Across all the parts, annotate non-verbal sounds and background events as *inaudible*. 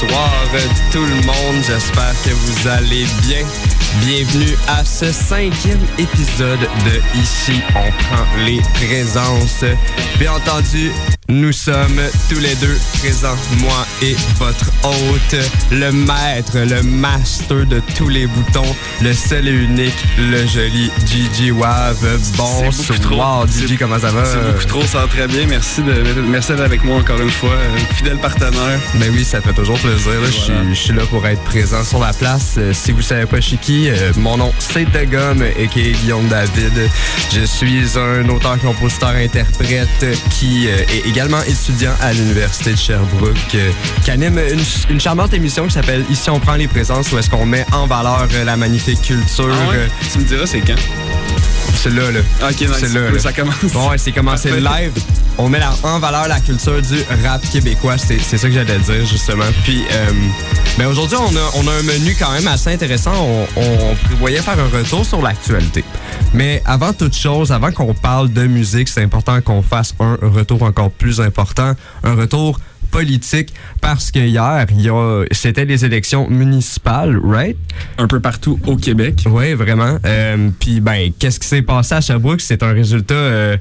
Bonsoir euh, tout le monde. J'espère que vous allez bien. Bienvenue à ce cinquième épisode de Ici, on prend les présences. Bien entendu, nous sommes tous les deux présents, moi et votre hôte, le maître, le master de tous les boutons, le seul et unique, le joli Gigi Wav. Bonsoir, Gigi, comment ça va? C'est beaucoup trop, ça va très bien. Merci de merci d'être avec moi encore une fois. Un fidèle partenaire. Ben oui, ça fait toujours plaisir. là. Je suis- Voilà. je suis là pour être présent sur la place. Euh, si vous savez pas je suis qui, euh, mon nom c'est De Gomme et qui est Guillaume David. Je suis un auteur, compositeur, interprète euh, qui euh, est également étudiant à l'Université de Sherbrooke, qui anime une, charmante émission qui s'appelle Ici on prend les présences où est-ce qu'on met en valeur euh, la magnifique culture. Ah Tu me diras c'est quand? C'est là, là. Ok, nice. C'est là, Cool, là. Ça commence. Bon, ouais, c'est commencé live. On met la- en valeur la culture du rap québécois. C'est c'est ça que j'allais dire, justement. Puis, euh, ben aujourd'hui, on a, on a un menu quand même assez intéressant. On, on prévoyait faire un retour sur l'actualité. Mais avant toute chose, avant qu'on parle de musique, c'est important qu'on fasse un retour encore plus important. Un retour politique parce que hier, c'était les élections municipales, right? Un peu partout au Québec. Oui, vraiment. Euh, Puis, ben, qu'est-ce qui s'est passé à Sherbrooke? C'est un résultat euh,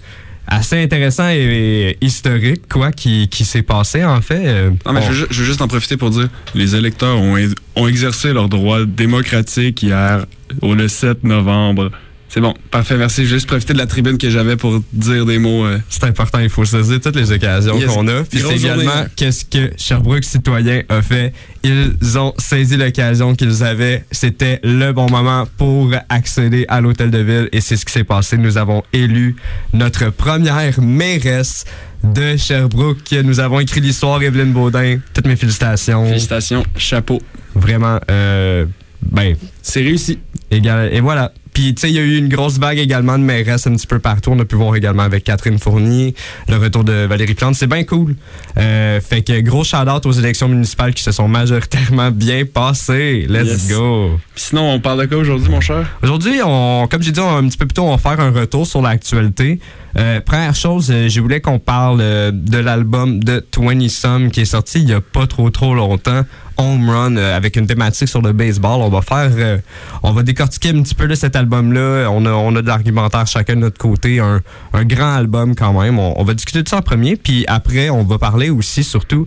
assez intéressant et, et historique, quoi, qui, qui s'est passé, en fait. Non, mais on- je, veux, ju- je veux juste en profiter pour dire les électeurs ont, ex- ont exercé leur droit démocratique hier, au le 7 novembre. C'est bon, parfait, merci. Je vais juste profiter de la tribune que j'avais pour dire des mots. euh, C'est important, il faut saisir toutes les occasions Yes. qu'on a. Puis c'est également hein. qu'est-ce que Sherbrooke Citoyen a fait. Ils ont saisi l'occasion qu'ils avaient. C'était le bon moment pour accéder à l'hôtel de ville et c'est ce qui s'est passé. Nous avons élu notre première mairesse de Sherbrooke. Nous avons écrit l'histoire, Evelyne Baudin. Toutes mes félicitations. Félicitations, chapeau. Vraiment, euh, ben, C'est réussi. Et voilà. Puis, tu sais, il y a eu une grosse vague également de mairesse un petit peu partout. On a pu voir également avec Catherine Fournier, le retour de Valérie Plante. C'est bien cool. Euh, fait que gros shout-out aux élections municipales qui se sont majoritairement bien passées. Let's Yes. go. Puis sinon, on parle de quoi aujourd'hui, mon cher? Aujourd'hui, on, comme j'ai dit un petit peu plus tôt, on va faire un retour sur l'actualité. Euh, première chose, euh, je voulais qu'on parle de l'album de 20 Some qui est sorti il y a pas trop trop longtemps. Home Run euh, avec une thématique sur le baseball. On va faire, euh, on va décortiquer un petit peu de cet album-là. On a, on a de l'argumentaire chacun de notre côté. Un, un grand album quand même. On, on va discuter de ça en premier. Puis après, on va parler aussi surtout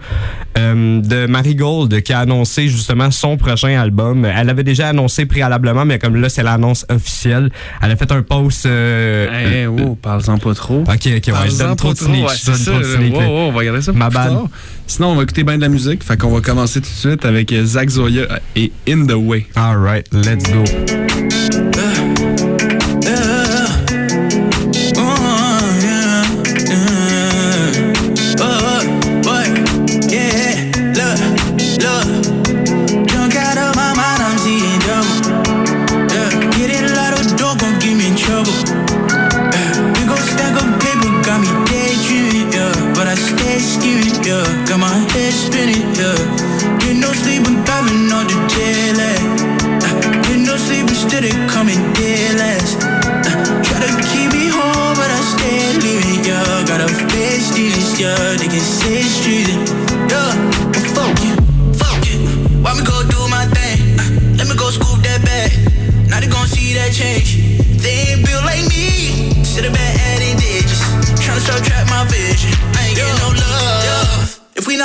euh, de Marigold qui a annoncé justement son prochain album. Elle avait déjà annoncé préalablement, mais comme là, c'est l'annonce officielle. Elle a fait un post. euh, Eh, oh, parle-en pas trop. Ok, ok, ouais, je donne trop de sneak. ouais, je donne ça. trop de sneak, Wow, wow, on va regarder ça Ma tard. Sinon, on va écouter bien de la musique. Fait qu'on va commencer tout de suite avec Zach Zoya et In the Way. Alright, let's go.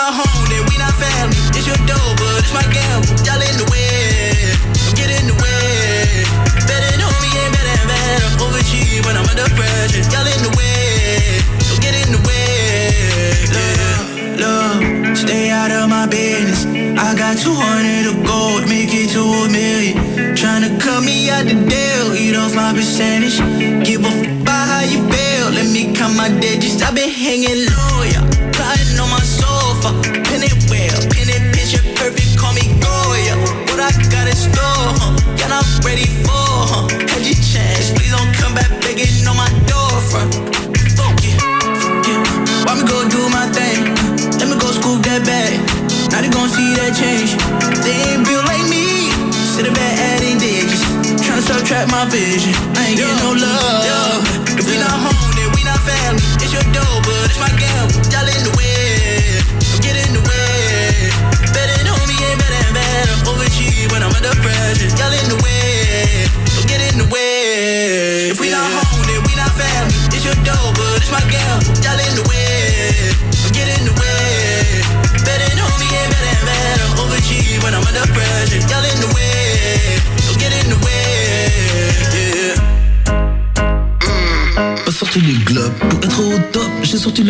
not home, then we not family. It's your dough, but it's my gamble. Y'all in the way, don't get in the way. Better know me ain't better and better. Overachieve when I'm under pressure. Y'all in the way, don't get in the way. Love, love, stay out of my business. I got 200 of gold, make it to a million. Tryna cut me out the deal, eat off my percentage. Give a f- by how you feel, let me count my digits. i been hanging low.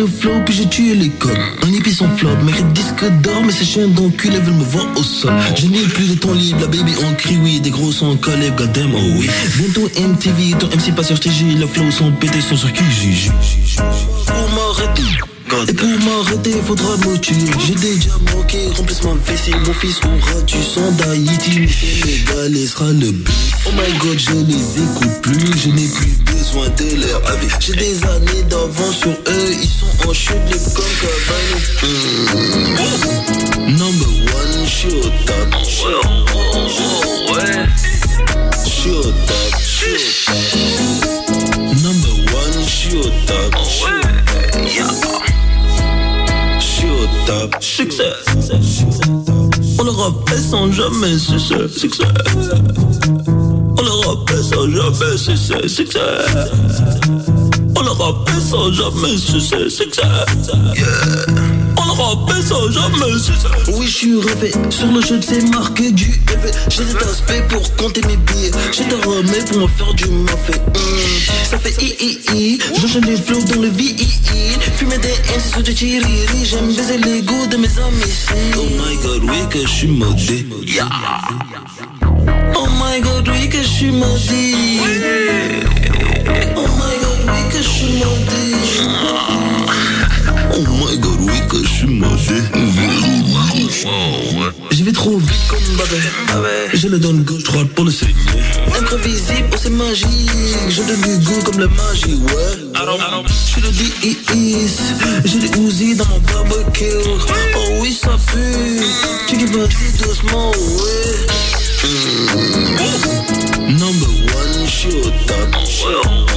Le flow puis j'ai tué les codes. Un hippie sans flop, mérite disque d'or, mais ces chiens d'enculés veulent me voir au sol. Je n'ai plus de temps libre, la baby on crie oui, des gros sont collés, goddamn, oh oui. Bientôt MTV, ton MC pas sur TG, le flow sont pétés, sont sur QJ. Pour m'arrêter. Et pour m'arrêter, faudra me tuer. J'ai déjà manqué, remplisse ma vessie. Mon fils aura du sang d'Haïti. Mais et sera le. Oh my god, je les écoute plus. Je n'ai plus besoin de leur avis. J'ai des années d'avance sur eux. Ils sont en chute, les comme Cavani. Mm. Number one, shoot up. Shoot up, shoot up. Number one, shoot up. Yeah. Shoot up. Success. On leur rappelle sans jamais succès. Succès. On leur rappelle sans jamais succès. Succès. On leur rappelle sans jamais succès. Succès. Yeah. On leur rappelle sans jamais succès. Oui, je suis rêvé. Sur le jeu, c'est marqué du EV. J'ai des aspects pour compter mes billets. J'ai des remèdes pour me faire du mafé. Mm. Ça fait i i i. J'enchaîne les flows dans le VII. Fumer des c'est sur du tiriri. J'aime baiser l'ego de mes amis. Oh my god, oui, que je suis. Yeah. Oh my god, oui, que je suis maudit. Je suis. Oh my god, oui, que je suis maudit. J'y vais trop vite comme Babé. Je le donne gauche, droite pour le saigner. Imprévisible, oh c'est magique. Je donne du goût comme la magie, ouais. Je suis le D.I.S. J'ai des Uzi dans mon barbecue. Oh oui, ça pue. Tu qui vas doucement, ouais. Number one, shoot up. Shoot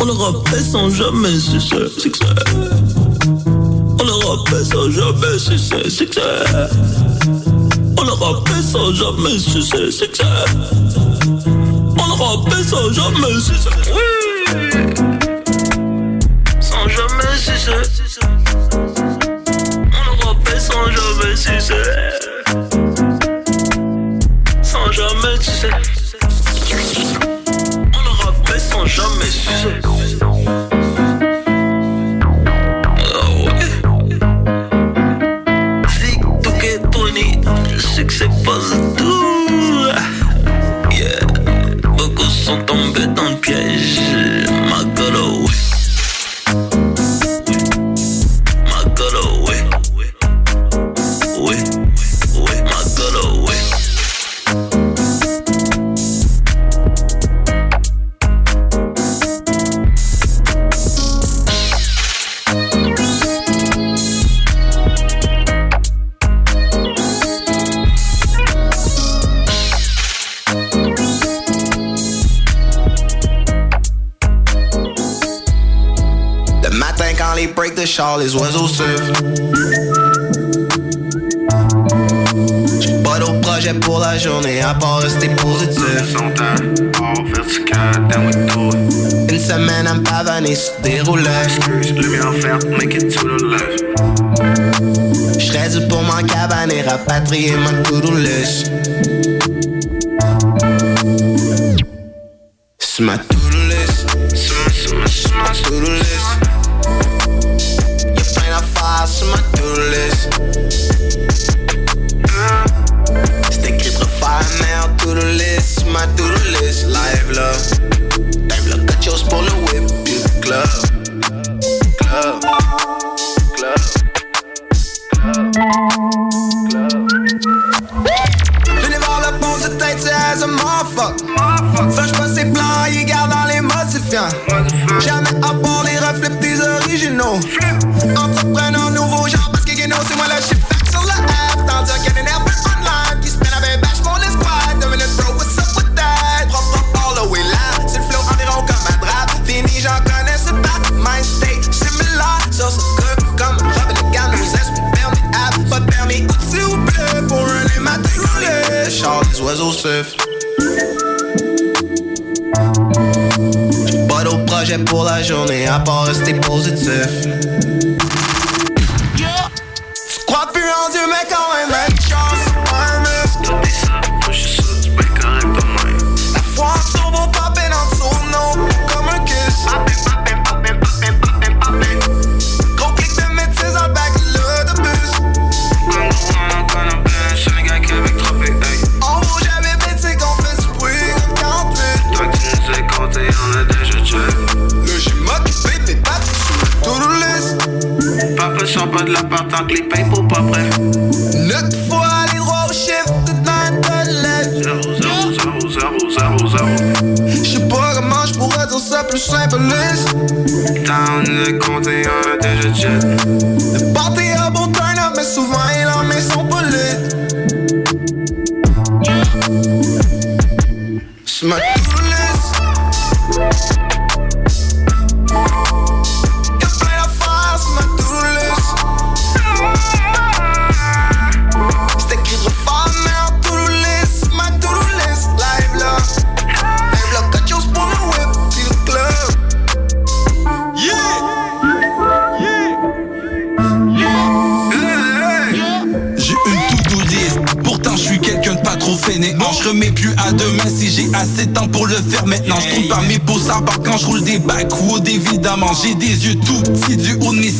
On le rappelle sans jamais succès. Succès. On le rappelle sans jamais succès. Succès. On le rappelle sans jamais succès. Succès. On le sans jamais succès. Oui. Sans jamais succès. Sur ma assez de temps pour le faire maintenant. Je trouve pas mes beaux sabbats quand je roule des backwoods évidemment. J'ai des yeux tout petits du haut de mes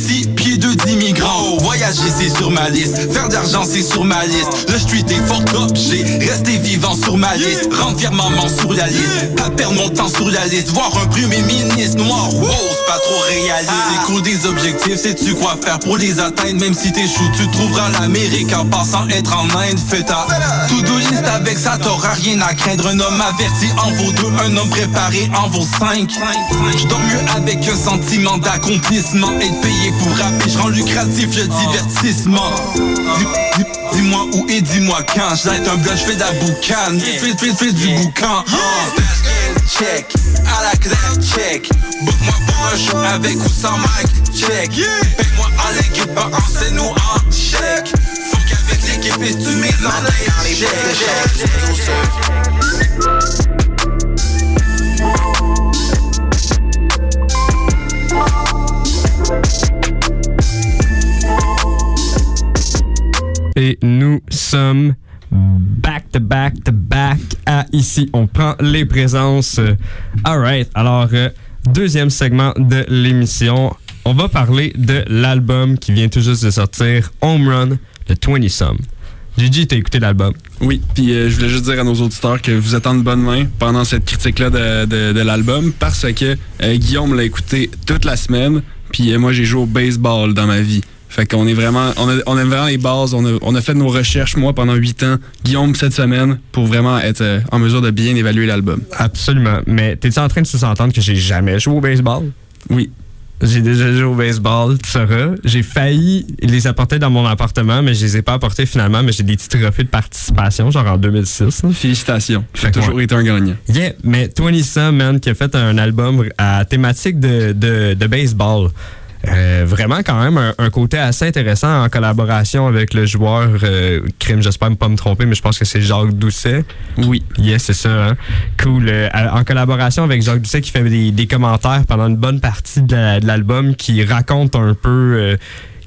pieds de d'immigrants. Voyager c'est sur ma liste, faire d'argent c'est sur ma liste. Le street est fort objet, rester vivant sur ma liste. Rendre maman sur la liste, pas perdre mon temps sur la liste. Voir un premier ministre noir, wow, c'est pas trop réaliste. C'est cool des objectifs, sais-tu quoi faire pour les atteindre? Même si t'échoues, tu trouveras l'Amérique en passant être en Inde. Fais ta to-do list avec ça, t'auras rien à craindre. Un homme averti en vaut deux, un homme préparé en vaut cinq. Je dors mieux avec un sentiment d'accomplissement. Être payé pour rapper, je rends lucratif le divertissement. Dis- dis- Dis-moi où et dis-moi quand. Je un blunt, je fais de la boucane. Fais, fais, du boucan. Check, à la classe, check. Book-moi pour un show avec ou sans mic, check. Paye-moi en l'équipe, pas en scène ou en chèque. Faut qu'avec l'équipe, et tu mets dans les chèques. Et nous sommes back to back to back à ici. On prend les présences. Alright, alors euh, deuxième segment de l'émission. On va parler de l'album qui vient tout juste de sortir, Home Run de 20 Some. Gigi, t'as écouté l'album? Oui, puis euh, je voulais juste dire à nos auditeurs que vous êtes en bonne main pendant cette critique-là de l'album parce que euh, Guillaume l'a écouté toute la semaine, puis euh, moi j'ai joué au baseball dans ma vie. Fait qu'on est vraiment, on a, on a vraiment les bases, on a, on a fait nos recherches, moi, pendant huit ans, Guillaume cette semaine, pour vraiment être euh, en mesure de bien évaluer l'album. Absolument. Mais t'es-tu en train de sous-entendre que j'ai jamais joué au baseball? Oui. J'ai déjà joué au baseball, tu sauras. J'ai failli les apporter dans mon appartement, mais je les ai pas apportés finalement, mais j'ai des petits trophées de participation, genre en 2006. là. Félicitations. Que toujours ouais. été un gagnant. Yeah, mais 20 Some, man, qui a fait un album à thématique de, de, de baseball. Euh, vraiment quand même un, un côté assez intéressant en collaboration avec le joueur euh, crime j'espère ne pas me tromper mais je pense que c'est Jacques Doucet oui yes c'est ça hein? cool Euh, en collaboration avec Jacques Doucet qui fait des, des commentaires pendant une bonne partie de la- de l'album qui raconte un peu euh,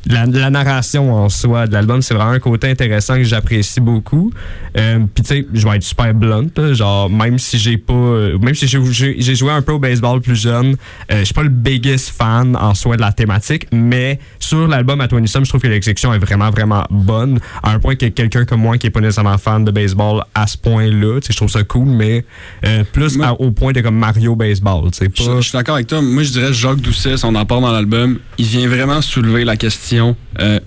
la, la narration en soi de l'album, c'est vraiment un côté intéressant que j'apprécie beaucoup. Euh, Puis tu sais, je vais être super blunt, là, genre même si j'ai pas, euh, même si j'ai joué un peu au baseball plus jeune, euh, je suis pas le biggest fan en soi de la thématique, mais sur l'album à 20 Some, je trouve que l'exécution est vraiment vraiment bonne, à un point que quelqu'un comme moi qui est pas nécessairement fan de baseball à ce point-là, tu sais, je trouve ça cool, mais euh, plus à- au point de comme Mario baseball, tu sais Je, pas. je suis d'accord avec toi. Moi, je dirais Jacques Doucet, son apport dans l'album, il vient vraiment soulever la question euh,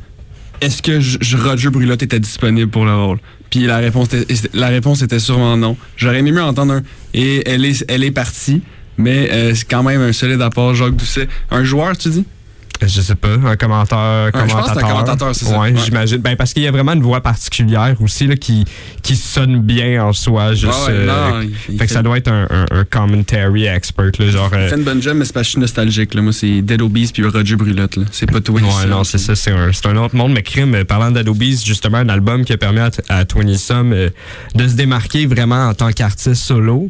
est-ce que J- J- Roger Brulotte était disponible pour le rôle? Puis la réponse, était, sûrement non. J'aurais aimé mieux entendre un. Et elle est, elle est partie, mais euh, c'est quand même un solide apport, Jacques Doucet. Un joueur, tu dis? Je sais pas, un commentateur. Ouais, je pense que c'est un commentateur. commentateur, c'est ça. Ouais, Ouais. j'imagine. Ben, parce qu'il y a vraiment une voix particulière aussi là, qui, qui sonne bien en soi. Juste, Ouais, euh, non, il fait que ça doit être un, un, un commentary expert. Là, genre, Il euh, fait une bonne job, mais c'est que je suis nostalgique. Là. Moi, c'est Dead Obies puis Roger Brulotte. là. C'est pas Twin Ouais, non, c'est ça, c'est un, c'est un autre monde. Mais Crime, euh, parlant d'Adobe's, justement, un album qui a permis à, à 20 Some euh, de se démarquer vraiment en tant qu'artiste solo.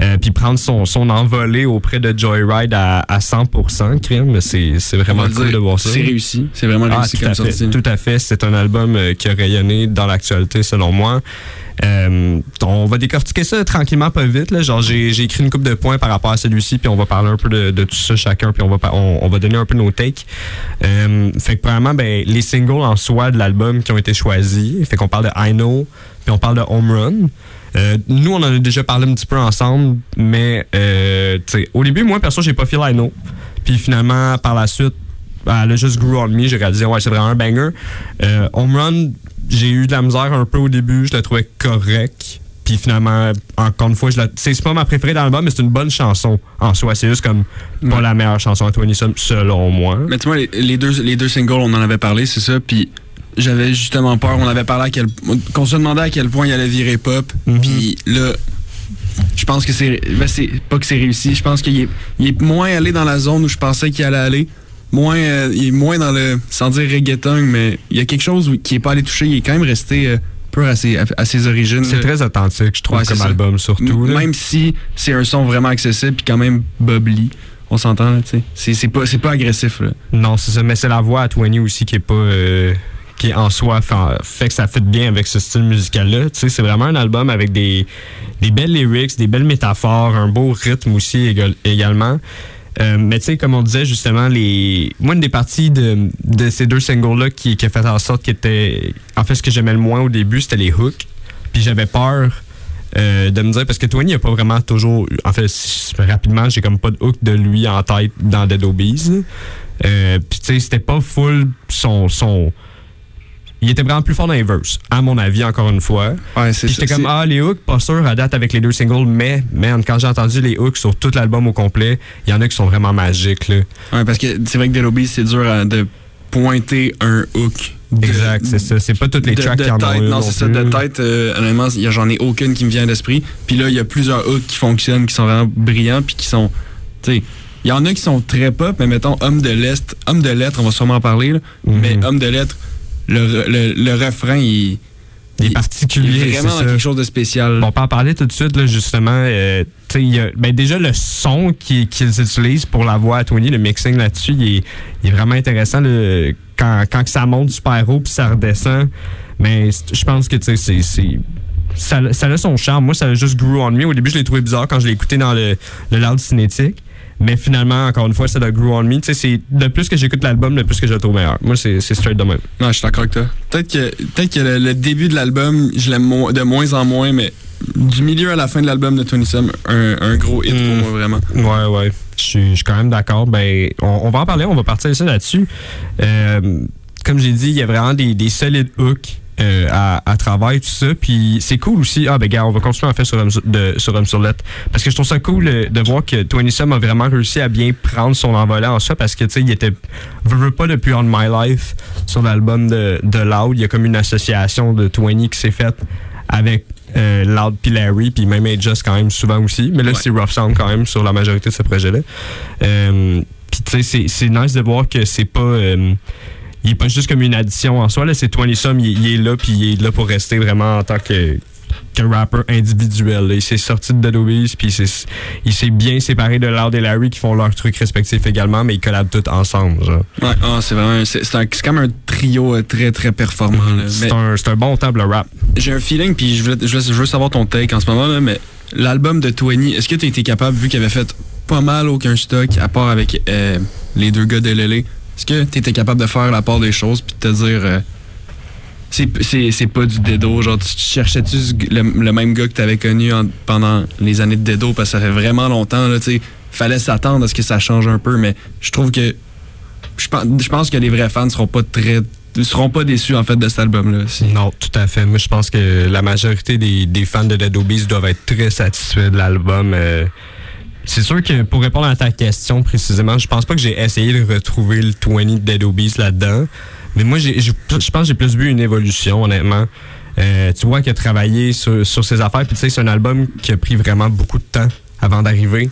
Euh, puis prendre son, son envolée auprès de Joyride à, à 100%, Crime, c'est c'est vraiment cool de voir ça. C'est réussi. C'est vraiment Ah, réussi tout comme à fait, sortie. Tout à fait. C'est un album euh, qui a rayonné dans l'actualité, selon moi. Euh, on va décortiquer ça tranquillement, pas vite. Là. Genre, j'ai écrit une coupe de points par rapport à celui-ci, puis on va parler un peu de, de tout ça chacun, puis on va, on, on va donner un peu nos takes. Euh, fait que, premièrement, ben, les singles en soi de l'album qui ont été choisis. Fait qu'on parle de I Know, puis on parle de Home Run. Euh, nous, on en a déjà parlé un petit peu ensemble, mais euh, au début, moi, perso, j'ai pas fait Know. Puis finalement, par la suite, ben, elle a juste grew on me. J'ai réalisé, ouais, c'est vraiment un banger. Euh, Home Run, j'ai eu de la misère un peu au début. Je la trouvais correct. Puis finalement, encore une fois, je la... c'est pas ma préférée dans l'album, mais c'est une bonne chanson en soi. C'est juste comme pas la meilleure chanson à 20 Some, selon moi. Mais tu vois, les, les deux, les deux singles, on en avait parlé, c'est ça. Puis j'avais justement peur. On avait parlé à quel qu'on se demandait à quel point il allait virer pop. Mhm. Puis là, je pense que c'est. Ben c'est pas que c'est réussi. Je pense qu'il est, il est moins allé dans la zone où je pensais qu'il allait aller. Moins, euh, il est moins dans le. Sans dire reggaeton, mais il y a quelque chose qui est pas allé toucher. Il est quand même resté euh, peu à ses, à ses origines. C'est très authentique, je trouve, Ouais, comme ça. album, surtout. M- là. Même si c'est un son vraiment accessible puis quand même bubbly. On s'entend, là, tu sais. C'est- C'est pas, c'est pas agressif, là. Non, c'est ça, mais c'est la voix à 20 aussi qui est pas. euh, qui en soi fait, que ça fit bien avec ce style musical-là. C'est vraiment un album avec des, belles lyrics, des belles métaphores, un beau rythme aussi égal- également. Euh, mais tu sais, comme on disait justement, les moi, une des parties de, ces deux singles-là qui, a fait en sorte qu'ils étaient. En fait, ce que j'aimais le moins au début, c'était les hooks. Puis j'avais peur euh, de me dire, parce que Tony n'a pas vraiment toujours. En fait, rapidement, j'ai comme pas de hook de lui en tête dans Dead Obies. Euh, Puis tu sais, c'était pas full son, son. Il était vraiment plus fort dans les verses, à mon avis, encore une fois. Ouais, c'est j'étais comme, ah, les hooks, pas sûr, à date avec les deux singles, mais, man, quand j'ai entendu les hooks sur tout l'album au complet, il y en a qui sont vraiment magiques, là. Ouais, parce que c'est vrai que Deloby, c'est dur à- de pointer un hook. de- Exact, c'est ça. C'est pas toutes les de, tracks de qui en ont tête, une non, non c'est ça, de tête, euh, honnêtement, il y a- j'en ai aucune qui me vient à l'esprit. Puis là, il y a plusieurs hooks qui fonctionnent, qui sont vraiment brillants, puis qui sont, tu sais, il y en a qui sont très pop, mais mettons, Homme de l'Est, Homme de Lettres, on va sûrement en parler, là, Mhm. mais Homme de Lettres, le, le, le refrain, il, Il est il particulier, est vraiment c'est ça. quelque chose de spécial. On peut en parler tout de suite, là, justement. euh, tu sais, il y a- ben déjà, le son qui- qu'ils utilisent pour la voix à Tony, le mixing là-dessus, il est, il est vraiment intéressant. là, quand, quand que ça monte super haut puis ça redescend. Mais c- je pense que, tu sais, c'est- c'est. Ça, ça a son charme. Moi, ça a juste grew on me. Au début, je l'ai trouvé bizarre quand je l'ai écouté dans le, le loud cinétique. Mais finalement, encore une fois, ça a grew on me. Tu sais, c'est de plus que j'écoute l'album, de plus que je le trouve meilleur. Moi, c'est c'est straight de même. Non, je suis d'accord avec toi. Peut-être que, peut que le, le début de l'album, je l'aime mo- de moins en moins, mais du milieu à la fin de l'album de Tony Sum, un, un gros hit pour moi, vraiment. Ouais, ouais. Je suis je suis quand même d'accord. Ben, on, on va en parler, on va partir ça là-dessus. Euh, comme j'ai dit, il y a vraiment des, des solides hooks. Euh, à, à travers tout ça. Puis c'est cool aussi. Ah ben gars on va continuer en fait sur Homme sur- de, sur Homme sur Lettre. Parce que je trouve ça cool euh, de voir que Twenty Sum a vraiment réussi à bien prendre son envolée en soi parce que tu sais il était veut pas depuis On My Life sur l'album de, de Loud. Il y a comme une association de Twenty qui s'est faite avec euh, Loud puis Larry puis même Just quand même souvent aussi. Mais là Ouais. c'est Rough Sound quand même sur la majorité de ce projet là euh, puis tu sais c'est- c'est nice de voir que c'est pas euh, il est pas juste comme une addition en soi. Là, c'est 20 Some, il, il est là, puis il est là pour rester vraiment en tant que, que rapper individuel. là. Il s'est sorti de Dead puis il s'est- bien séparé de Loud et Larry qui font leurs trucs respectifs également, mais ils collabent tous ensemble. genre. Ouais, ah, c'est vraiment. C'est comme un trio euh, très, très performant. C'est un, un bon temps, le rap. J'ai un feeling, puis je veux, je, veux, savoir ton take en ce moment, là, mais l'album de Twenty, est-ce que tu été capable, vu qu'il avait fait pas mal aucun stock, à part avec euh, les deux gars de Lélé, est-ce que tu étais capable de faire la part des choses, puis de te dire. euh, c'est- pas du Dedo, genre tu cherchais-tu le, même gars que tu avais connu en- pendant les années de Dedo, parce que ça fait vraiment longtemps, là, tu sais, fallait s'attendre à ce que ça change un peu, mais je trouve que je pense, que les vrais fans seront pas très seront pas déçus en fait de cet album là. Non, tout à fait. Moi, je pense que la majorité des, des fans de Dead Obies doivent être très satisfaits de l'album. euh, C'est sûr que pour répondre à ta question précisément, je pense pas que j'ai essayé de retrouver le 20 de Dead Obies là-dedans. Mais moi, je pense que j'ai plus vu une évolution, honnêtement. Euh, tu vois qu'il a travaillé sur, sur ses affaires. Puis tu sais, c'est un album qui a pris vraiment beaucoup de temps avant d'arriver.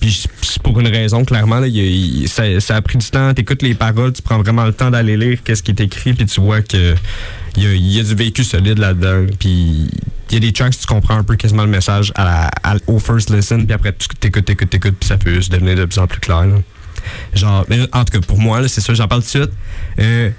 Puis pour une raison, clairement. Là, il, il- ça, ça a pris du temps. T'écoutes les paroles, tu prends vraiment le temps d'aller lire qu'est-ce qui est écrit. Puis tu vois que il y a, il y a du vécu solide là-dedans. Puis il y a des tracks, tu comprends un peu quasiment le message à la- à- au first listen. Puis après, tu t'écoutes, t'écoutes, t'écoutes. Puis ça peut se devenir de plus en plus clair. là. Genre, mais en tout cas, pour moi, là, c'est ça, j'en parle tout de suite. Euh,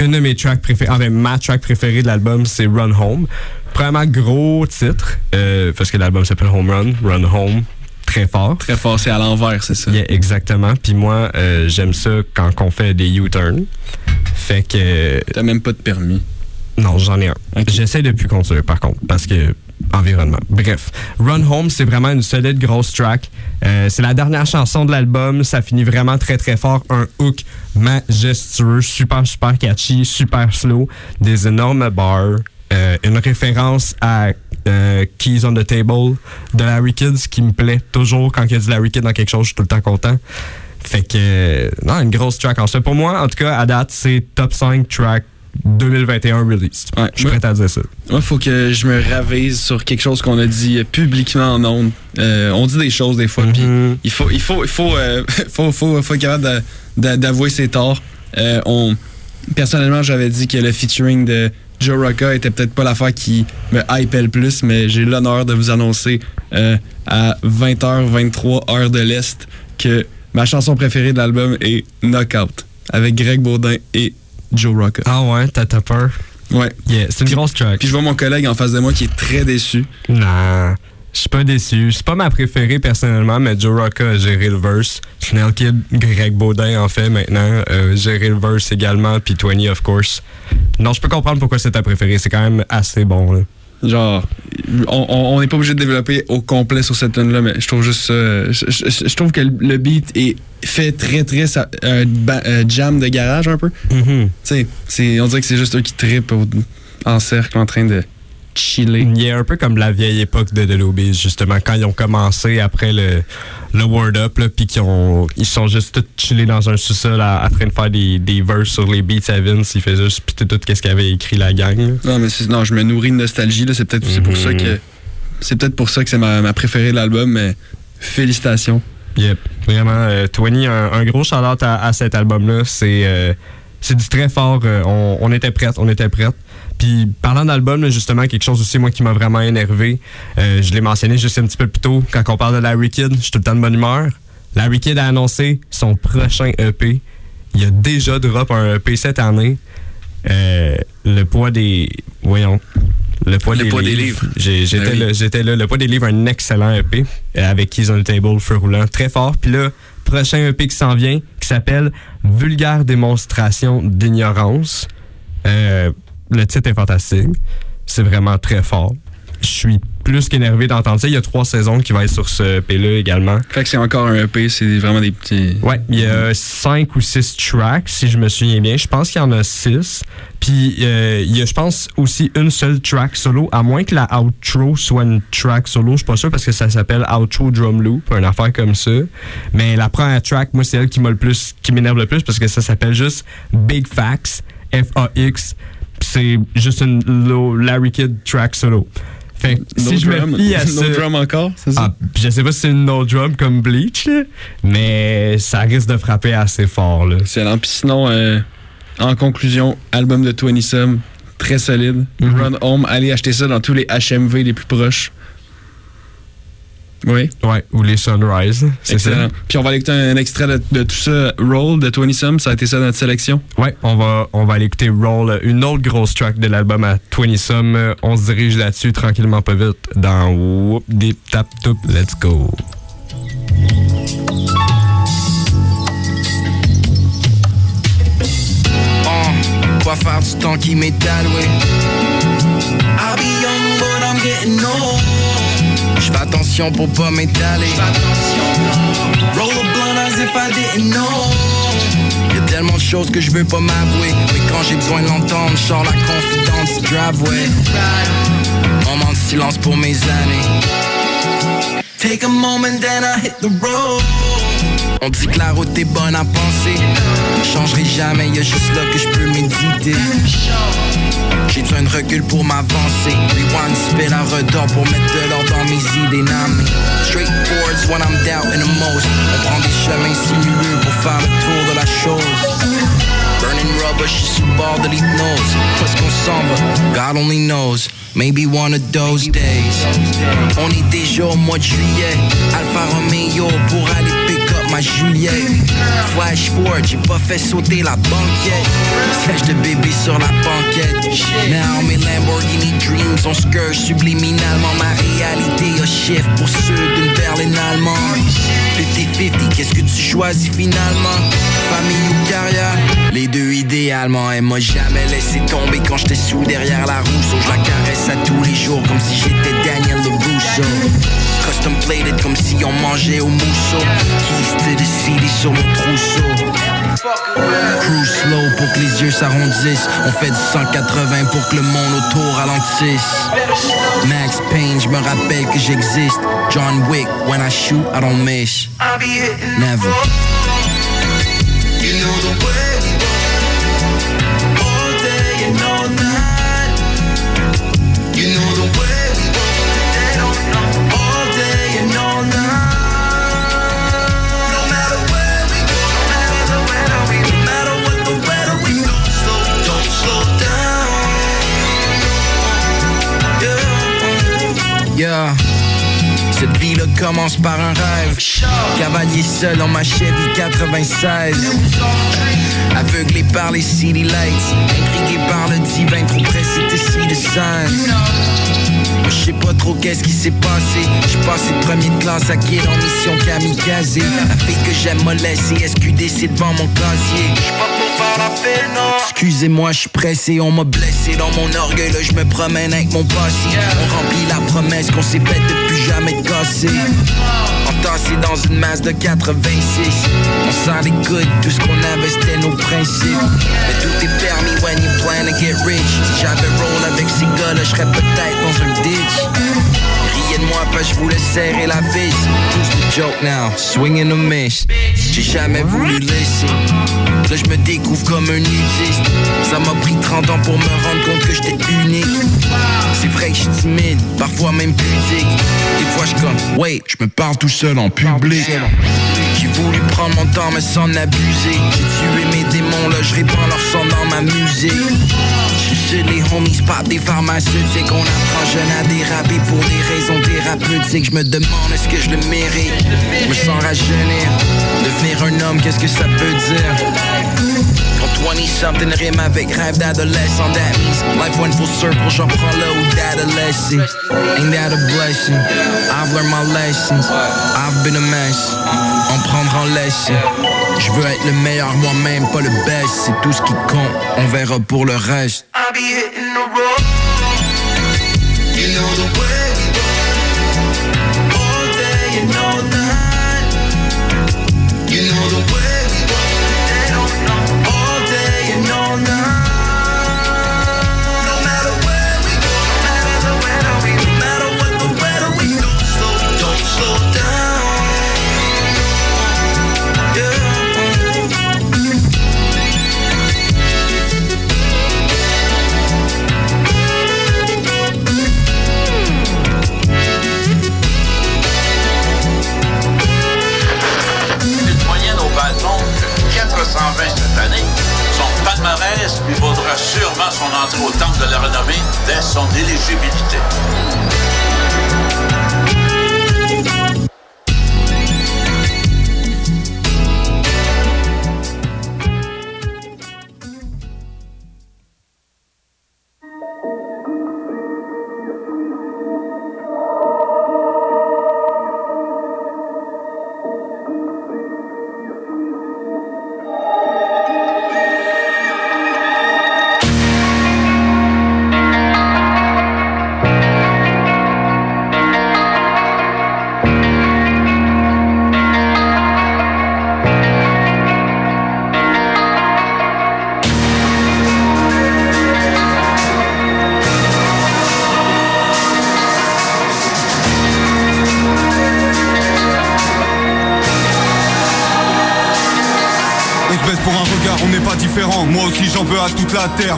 une de mes tracks préférées, enfin, ma track préférée de l'album, c'est Run Home. Premièrement, gros titre, euh, parce que l'album s'appelle Home Run, Run Home, très fort. Très fort, c'est à l'envers, c'est ça. Yeah, exactement. Puis moi, euh, j'aime ça quand on fait des U-turns. Fait que. T'as même pas de permis. Non, j'en ai un. J'essaie de plus conduire, par contre, parce que environnement. Bref, Run Home, c'est vraiment une solide grosse track. Euh, c'est la dernière chanson de l'album. Ça finit vraiment très très fort. Un hook majestueux, super super catchy, super slow, des énormes bars. euh, une référence à euh, Keys on the Table de Larry Kidd, ce qui me plaît toujours quand il y a du Larry Kidd dans quelque chose, je suis tout le temps content. Fait que, non, une grosse track en soi. Pour moi, en tout cas, à date, c'est top 5 track 2021 release. je suis prêt à dire ça. Moi, faut que je me ravise sur quelque chose qu'on a dit euh, publiquement en ondes. Euh, on dit des choses des fois, puis il faut, il faut, il faut, euh, *laughs* faut, faut, faut être capable d'a- d'a- d'avouer ses torts. Euh, on, personnellement, j'avais dit que le featuring de Joe Rocca était peut-être pas l'affaire qui me hypait le plus, mais j'ai l'honneur de vous annoncer à 20h23 heure de l'Est que ma chanson préférée de l'album est Knockout avec Greg Baudin et Joe Rocca. Ah ouais, t'as peur? Ouais. Yeah, c'est une grosse track. Puis je vois mon collègue en face de moi qui est très déçu. Non, je suis pas déçu. C'est pas ma préférée personnellement, mais Joe Rocca a géré le verse. Snell Kid, Greg Baudin en fait maintenant, euh, géré le verse également, puis 20 of course. Non, je peux comprendre pourquoi c'est ta préférée. C'est quand même assez bon. Là. Genre, on- n'est pas obligé de développer au complet sur cette tune là mais je trouve juste. Je, je- je trouve que le beat est fait très, très un ba- euh, jam de garage un peu. Mm-hmm. Tu sais, on dirait que c'est juste eux qui trippent en cercle en train de chiller. Il est un peu comme la vieille époque de The Lobbies, justement, quand ils ont commencé après le, le Word Up, là, puis qu'ils ont, ils sont juste tous chillés dans un sous-sol à, en train de faire des, des verses sur les beats à Vince. Ils faisaient juste piter tout ce qu'avait écrit la gang. là. Non, mais c'est- non, je me nourris de nostalgie. là. C'est peut-être c'est pour ça que c'est peut-être pour ça que c'est ma, ma préférée de l'album, mais félicitations. Yep. Vraiment, euh, 20, un, un gros shout-out à, à cet album-là. C'est euh, c'est du très fort. euh, on, on était prête, on était prête. Puis parlant d'album, justement, quelque chose aussi, moi, qui m'a vraiment énervé. euh, je l'ai mentionné juste un petit peu plus tôt. Quand on parle de Larry Kidd, je suis tout le temps de bonne humeur. Larry Kidd a annoncé son prochain EP. Il a déjà drop un EP cette année. Euh, le poids des... Voyons. Le poids, Le des, poids des livres. livres. J'ai- J'étais Ben oui. là, j'étais là. Le poids des livres, un excellent EP euh, avec Keys on the Table, feu roulant, très fort. Puis là, prochain EP qui s'en vient, qui s'appelle Vulgaire démonstration d'ignorance. Euh, le titre est fantastique. C'est vraiment très fort. Je suis plus qu'énervé d'entendre ça. Il y a trois saisons qui vont être sur ce EP-là également. Fait que c'est encore un EP, c'est vraiment des petits. Ouais, il y a cinq ou six tracks, si je me souviens bien. Je pense qu'il y en a six. Puis euh, il y a, je pense, aussi une seule track solo, à moins que la outro soit une track solo. Je suis pas sûr parce que ça s'appelle Outro Drum Loop, une affaire comme ça. Mais la première track, moi, c'est elle le qui m'énerve le plus parce que ça s'appelle juste Big Facts, F-A-X. C'est juste une low Larry Kidd track solo. Fait No si je drum? me fie à *laughs* No drum encore, c'est ça? Ah, je sais pas si c'est une no drum comme Bleach, là, mais ça risque de frapper assez fort. Là. Excellent. Puis sinon, euh, en conclusion, album de 20 Some, très solide. Mhm. Run Home, allez acheter ça dans tous les HMV les plus proches. Oui. Ouais, ou les Sunrise, c'est ça. Puis on va aller écouter un extrait de, de tout ça, Roll de 20 Some, ça a été ça notre sélection? Ouais, on va, on va aller écouter Roll, une autre grosse track de l'album à 20 Some. On se dirige là-dessus tranquillement, pas vite, dans Whoop Deep Tap Toop. Let's go. Quoi faire du temps qui m'étale, oui. I'll be young, but I'm getting old. J'fais attention pour pas m'étaler. Roll a blunt as if I didn't know. Y'a tellement de choses que je veux pas m'avouer. Mais quand j'ai besoin de l'entendre, j'sors la confidence driveway. Moment de silence pour mes années. Take a moment, then I hit the road. On dit que la route est bonne à penser. Changerai jamais, y'a juste là que je peux méditer. J'ai besoin de recul pour m'avancer. Rewind, spit à redor pour mettre de l'ordre dans mes idées. Nami. Straightforward's when I'm doubting the most. On prend des chemins sinueux pour faire le tour de la chose. Burning rubber, je suis bord de l'hypnose. Est-ce qu'on s'en va? God only knows. Maybe one of those days. On est déjà au mois de juillet. Alpha Romeo pour aller up ma Juliette. Flash forward, j'ai pas fait sauter la banquette. Sèche de bébé sur la banquette. Now mes Lamborghini dreams sont scourge subliminalement. Ma réalité a chiffre pour ceux d'une berline allemande. 50-50, qu'est-ce que tu choisis finalement? Famille ou carrière? Les deux idéalement. Elle m'a jamais laissé tomber quand j'étais sous derrière la roue. je la caresse à tous les jours comme si j'étais Daniel LaRusso. Custom plated comme si on mangeait au mousseau. To the city sur mon trousseau. Cruise slow pour que les yeux s'arrondissent. On fait du 180 pour que le monde autour ralentisse. Max Payne, je me rappelle que j'existe. John Wick, when I shoot, I don't miss. Never. You know the way Cette vie-là commence par un rêve. Cavalier seul en ma Chevy 96. Aveuglé par les city lights. Intrigué par le divin, trop pressé de see the signs. Je sais pas trop qu'est-ce qui s'est passé. J'suis passé de première classe à kid en mission kamikaze. La fille que j'aime m'a laissé SQDC devant mon casier. J'suis pas pour faire la paix, non. Excusez-moi, j'suis pressé, on m'a blessé dans mon orgueil. Là, j'me promène avec mon passé. On remplit la promesse qu'on s'est faite depuis jamais de casser. Entassé dans une masse de 86. On s'en écoute, tout ce qu'on avait c'était nos principes. Mais tout est permis when you plan to get rich. Si j'avais roll avec ces gars-là, j'serais peut-être dans un ditch. Moi que je voulais serrer la vis. Who's the joke now? Swinging a miss. J'ai jamais voulu laisser. Là, je me découvre comme un nudiste. Ça m'a pris 30 ans pour me rendre compte que j'étais unique. C'est vrai que je suis timide, parfois même pudique. Des fois, je comme, wait, je me parle tout seul en public. J'ai voulu prendre mon temps, mais sans abuser. J'ai tué mes démons, là, je répands leur son dans ma musique. Sucer les homies, pop des pharmaceutiques. On apprend jeune à déraper pour des raisons thérapeutiques. Je me demande est-ce que je le mérite. Je me sens rajeunir. Devenir un homme, qu'est-ce que ça peut dire? Quand 20 something rime avec rêve d'adolescent, that means life went full circle. J'en prends là où dad a laissé. Ain't that a blessing? I've learned my lessons. I've been a mess. En prendre en laisse. Je veux être le meilleur moi-même, pas le best. C'est tout ce qui compte. On verra pour le reste. I'll be hitting the road. You know the way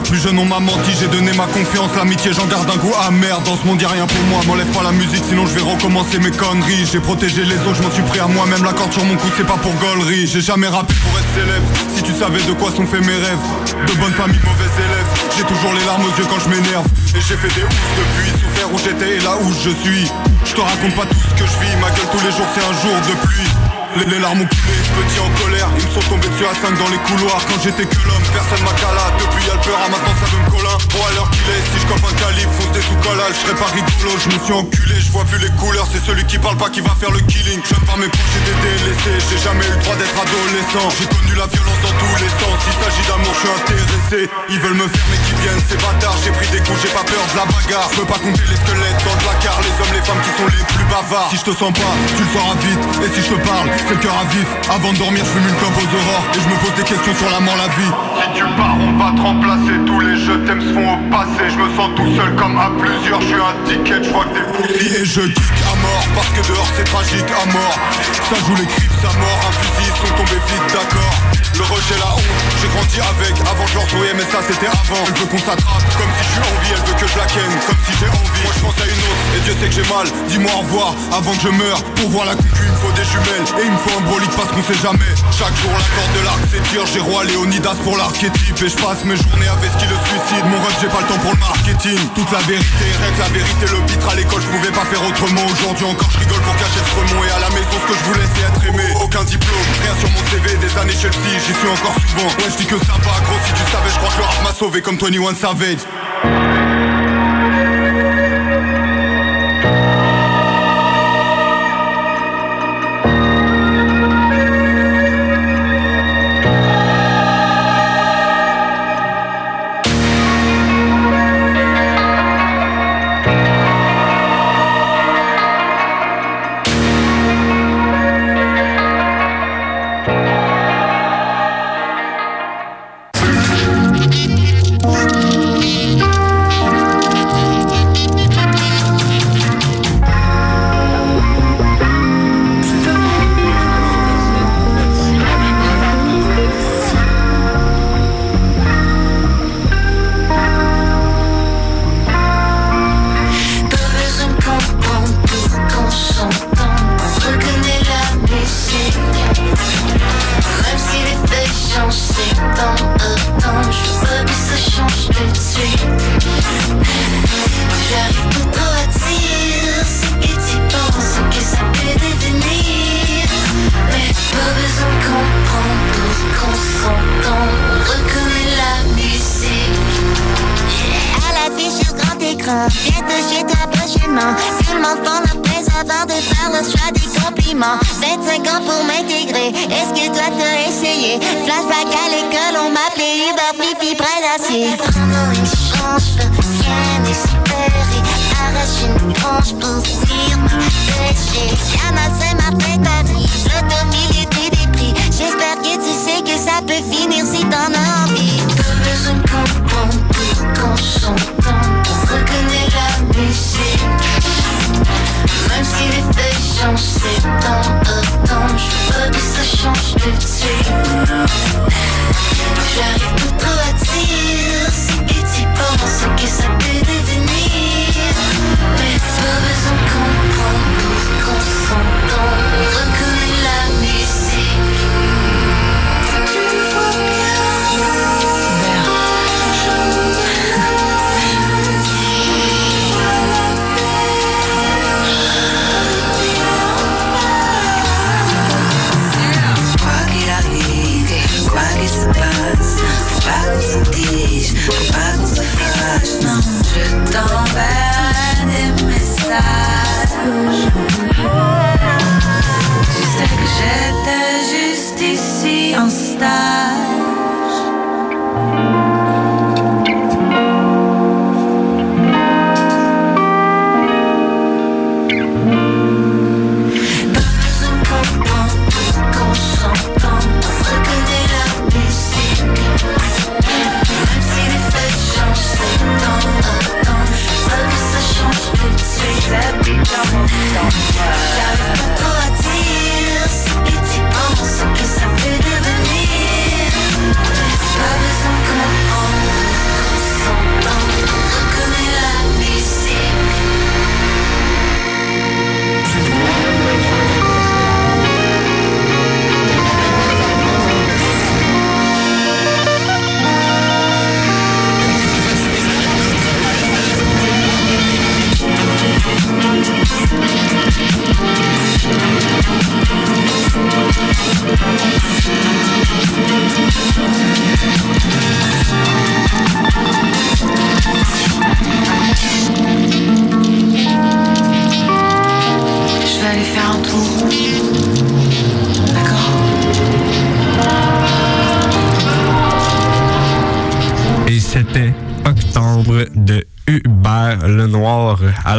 Plus jeune on m'a menti, j'ai donné ma confiance. L'amitié j'en garde un goût amer. Dans ce monde y'a rien pour moi. M'enlève pas la musique, sinon je vais recommencer mes conneries. J'ai protégé les autres, je m'en suis pris à moi-même. La corde sur mon cou, c'est pas pour gaulerie. J'ai jamais rappé pour être célèbre. Si tu savais de quoi sont faits mes rêves. De bonne famille, mauvais élèves. J'ai toujours les larmes aux yeux quand je m'énerve. Et j'ai fait des ouf depuis. Souffert où j'étais et là où je suis. Je te raconte pas tout ce que je vis. Ma gueule tous les jours, c'est un jour de pluie. Les, larmes ont coulé, petit en colère. Ils me sont tombés dessus à 5 dans les couloirs. Quand j'étais que l'homme, personne m'a cala Depuis y'a le peur, maintenant ça donne colin. Bon à l'heure qu'il est, si je coffre un calibre Fonce des sous collage, je serais pas rigolo Je me suis enculé, je vois plus les couleurs C'est celui qui parle pas qui va faire le killing. Jeune par mes proches, j'ai délaissé J'ai jamais eu le droit d'être adolescent. J'ai connu la violence dans tous les sens. S'il s'agit d'amour, je suis intéressé. Ils veulent me faire mais qui viennent, ces bâtards J'ai pris des coups, j'ai pas peur de la bagarre. Je peux pas compter les squelettes dans le placard Les hommes, les femmes qui sont les plus bavards. Si je te sens pas, tu le sauras vite. Et si je te parle, c'est le cœur à vif. Avant de dormir, je fume une clope aux aurores Et je me pose des questions sur la mort, la vie. Si tu pars, on va te remplacer. Tous les jeux t'aimes se font au passé. Je me sens tout seul comme à plusieurs. Je suis un ticket, je vois que des Et je geek à mort Parce que dehors c'est tragique à mort. Ça joue les crips à mort Un fusil, ils sont tombés vite, d'accord. Le rejet, la honte, j'ai grandi avec. Avant je leur souriais mais ça c'était avant. Elle veut qu'on s'attrape. Comme si je suis en vie Elle veut que je la ken comme si j'ai envie. Moi je pense à une autre. Et Dieu sait que j'ai mal. Dis-moi au revoir avant que je meure. Pour voir la concu il me faut des jumelles. Et me faut un brolique parce qu'on sait jamais. Chaque jour la corde de l'arc s'étire J'ai roi Léonidas pour l'archétype. Et je passe mes journées avec ce qui le suicide Mon rêve j'ai pas le temps pour le marketing. Toute la vérité règle la vérité Le pitre à l'école. Je pouvais pas faire autrement. Aujourd'hui encore je rigole pour cacher ce remont Et à la maison ce que je voulais c'est être aimé. Aucun diplôme, rien sur mon CV Des années chez psy, j'y suis encore souvent. Ouais je dis que ça va gros. Si tu savais Je crois que le m'a sauvé comme 21 Savage monde prend leur place avant de faire le choix des compliments. 25 ans pour m'intégrer, est-ce que toi t'as essayé? Flashback à l'école, on m'appelait Uber Fifi près d'acier. Prends une chance, viens espérer. Arrache une branche pour venir me pêcher. Y'en a Saint-Martin, Paris, l'automilité des prix. J'espère que tu sais que ça peut finir si t'en as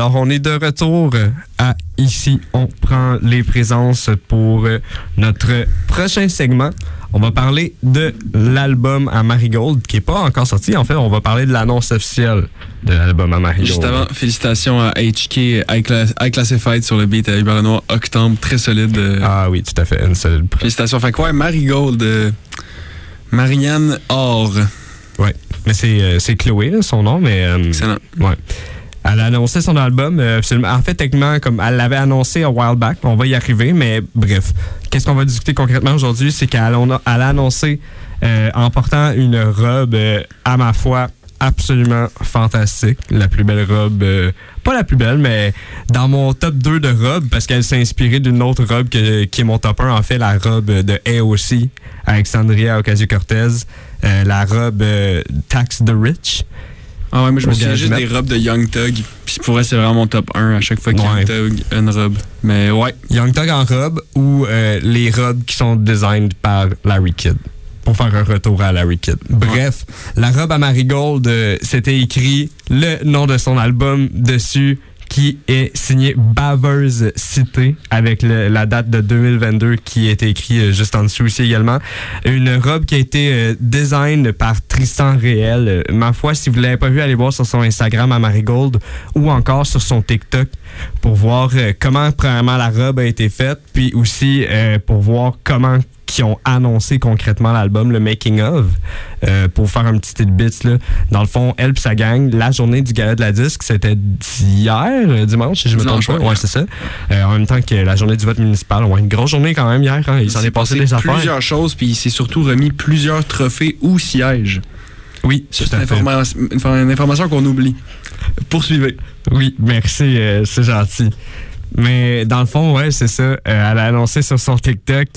Alors, on est de retour à Ici, on prend les présences pour notre prochain segment. On va parler de l'album à Marigold qui n'est pas encore sorti. En fait, on va parler de l'annonce officielle de l'album à Marigold. Juste avant, félicitations à HK, High, Class- High Classified sur le beat à Hubert Lenoir, Octobre, très solide. euh. Ah oui, tout à fait, une solide. Félicitations. Fait quoi, Marigold, euh, Marianne Or. Ouais, mais c'est euh, Chloé, son nom, mais... euh, Excellent. Ouais. Elle a annoncé son album, euh. En fait, techniquement, comme elle l'avait annoncé a while back, on va y arriver, mais bref. Qu'est-ce qu'on va discuter concrètement aujourd'hui? C'est qu'elle a, annoncé euh, en portant une robe, euh, à ma foi, absolument fantastique. La plus belle robe, pas la plus belle, mais dans mon top 2 de robes, parce qu'elle s'est inspirée d'une autre robe que- qui est mon top 1, en fait, la robe de AOC, Alexandria Ocasio-Cortez, la robe euh, Tax the Rich. Ah ouais, moi je me souviens juste des robes de Young Thug. Puis pour vrai, c'est vraiment mon top 1 à chaque fois que Ouais. Young Thug a une robe. Mais ouais. Young Thug en robe ou euh, les robes qui sont designées par Larry Kidd? Pour faire un retour à Larry Kidd. Bref, la robe à Marigold, euh, c'était écrit le nom de son album dessus qui est signé Baver's Cité avec la date de 2022 qui est écrit euh, juste en dessous ici également. Une robe qui a été euh, design par Tristan Réel. Euh, ma foi, si vous ne l'avez pas vu, allez voir sur son Instagram à Marigold ou encore sur son TikTok pour voir euh, comment premièrement la robe a été faite, puis aussi pour voir comment qui ont annoncé concrètement l'album, le making of, euh, pour faire un petit tidbit là. Dans le fond, elle et sa gang, la journée du gala de la disque, c'était hier, euh, dimanche, si je me trompe pas. ouais. C'est ça. Euh, en même temps que la journée du vote municipal. Ouais, une grosse journée quand même hier. hein. Il s'en est passé des affaires. plusieurs choses, puis il s'est surtout remis plusieurs trophées ou sièges. Oui, c'est informa- une, une information qu'on oublie. Poursuivez. Oui, merci, euh, c'est gentil. Mais dans le fond, ouais, c'est ça. Euh, elle a annoncé sur son TikTok,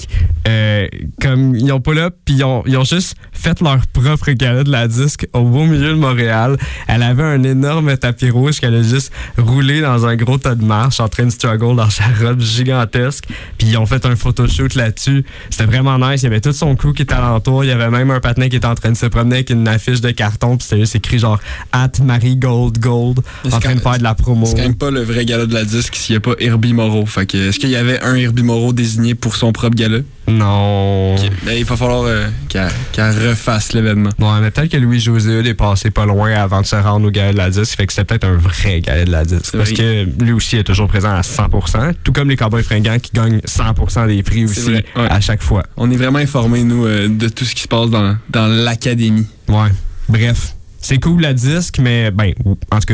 euh, comme ils ont pas là, puis ils ont, ils ont juste fait leur propre gala de la disque au beau milieu de Montréal. Elle avait un énorme tapis rouge qu'elle a juste roulé dans un gros tas de marche en train de struggle dans sa robe gigantesque. Puis ils ont fait un photoshoot là-dessus. C'était vraiment nice. Il y avait tout son crew qui était alentour. Il y avait même un patinet qui était en train de se promener avec une affiche de carton. Puis c'était juste écrit genre At Marie Gold Gold en train de faire de la promo. C'est quand même pas le vrai gala de la disque s'il n'y a pas Herbie Moreau. Fait que, est-ce qu'il y avait un Herbie Moreau désigné pour son propre gala? Non. Ben, il va falloir euh, qu'elle refasse l'événement. Ouais, mais peut-être que Louis-José est passé pas loin avant de se rendre au gala de la disque. Fait que c'était peut-être un vrai gala de la disque. Parce Oui. que lui aussi est toujours présent à 100%. Tout comme les Cowboys fringants qui gagnent 100% des prix aussi ouais. à chaque fois. On est vraiment informés, nous, euh, de tout ce qui se passe dans, dans l'académie. Ouais. Bref. C'est cool la disque, mais ben, en tout cas.